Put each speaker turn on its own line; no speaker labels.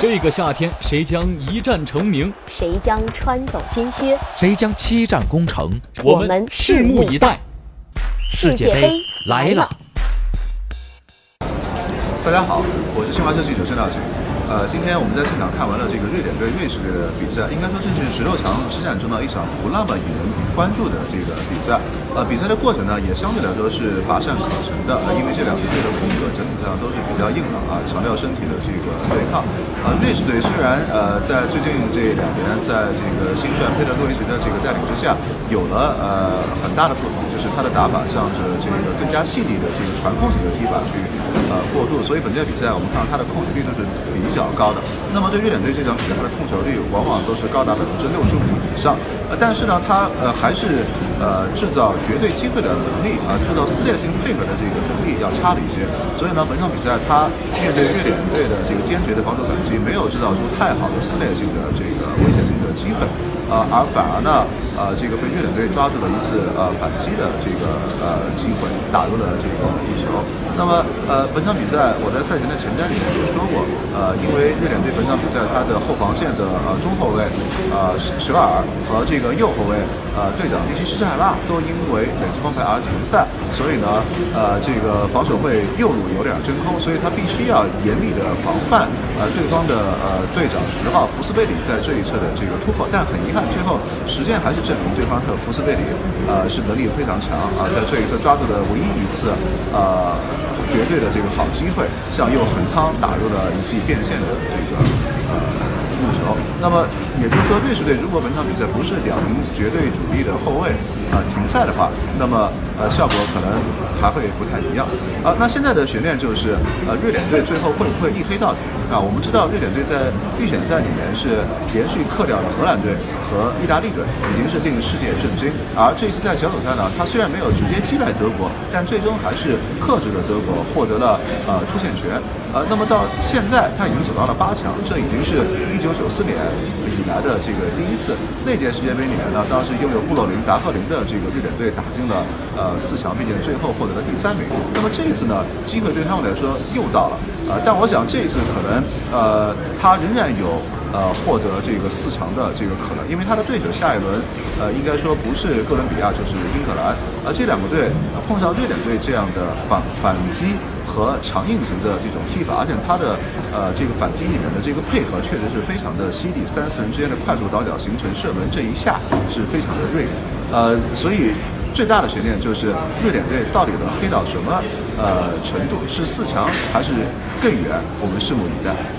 这个夏天，谁将一战成名？
谁将穿走金靴？
谁将七战攻城？
我们拭目以待。
世界杯来了！
大家好，我是新华社记者郑道景。呃，今天我们在现场看完了这个瑞典对瑞士的比赛，应该说这是十六强之战中的一场不那么引人关注的这个比赛。呃，比赛的过程呢，也相对来说是乏善可陈的，因为这两支队的风格整体上都是比较硬朗啊，强调身体的这个对抗。呃，瑞士队虽然呃在最近这两年，在这个新帅佩德洛维奇的这个带领之下，有了呃很大的不同，就是他的打法向着这个更加细腻的这个传控型的踢法去呃过渡，所以本届比赛我们看到他的控制率都是比较较高的。那么对瑞典队这场比赛，他的控球率往往都是高达百分之六十五以上。呃，但是呢，他呃还是呃制造绝对机会的能力啊，制造撕裂性配合的这个能力要差了一些。所以呢，本场比赛他面对瑞典队的这个坚决的防守反击，没有制造出太好的撕裂性的这个危险性的机会。呃，而反而呢，呃，这个被瑞典队抓住了一次呃反击的这个呃机会，打入了这个一球。那么呃，本场比赛我在赛前的前瞻里面也说过，呃，因为瑞典队本场比赛他的后防线的呃中后卫呃舍尔和这个右后卫呃队长利希施泰拉都因为累积黄牌而停赛，所以呢，呃，这个防守会右路有点真空，所以他必须要严密的防范呃对方的呃队长十号福斯贝里在这一侧的这个突破，但很遗憾。最后，实践还是证明对方的福斯贝里，呃，是能力非常强啊，在这一次抓住的唯一一次，呃，绝对的这个好机会，向右横汤打入了一记变线的这个呃。入球，那么也就是说，瑞士队如果本场比赛不是两名绝对主力的后卫啊停赛的话，那么呃效果可能还会不太一样啊。那现在的悬念就是呃瑞典队最后会不会一黑到底啊？我们知道瑞典队在预选赛里面是连续克掉了荷兰队和意大利队，已经是令世界震惊。而这次在小组赛呢，他虽然没有直接击败德国，但最终还是克制了德国，获得了呃出线权。呃，那么到现在他已经走到了八强，这已经是一九九四年以来的这个第一次。那届世界杯里面呢，当时拥有布洛林、达赫林的这个瑞典队打进了呃四强，并且最后获得了第三名。那么这一次呢，机会对他们来说又到了。呃，但我想这一次可能呃他仍然有呃获得这个四强的这个可能，因为他的对手下一轮呃应该说不是哥伦比亚就是英格兰。而这两个队碰上瑞典队这样的反反击。和强硬型的这种踢法，而且他的呃这个反击里面的这个配合确实是非常的犀利，三四人之间的快速倒脚形成射门这一下是非常的锐，呃，所以最大的悬念就是瑞典队到底能黑到什么呃程度，是四强还是更远？我们拭目以待。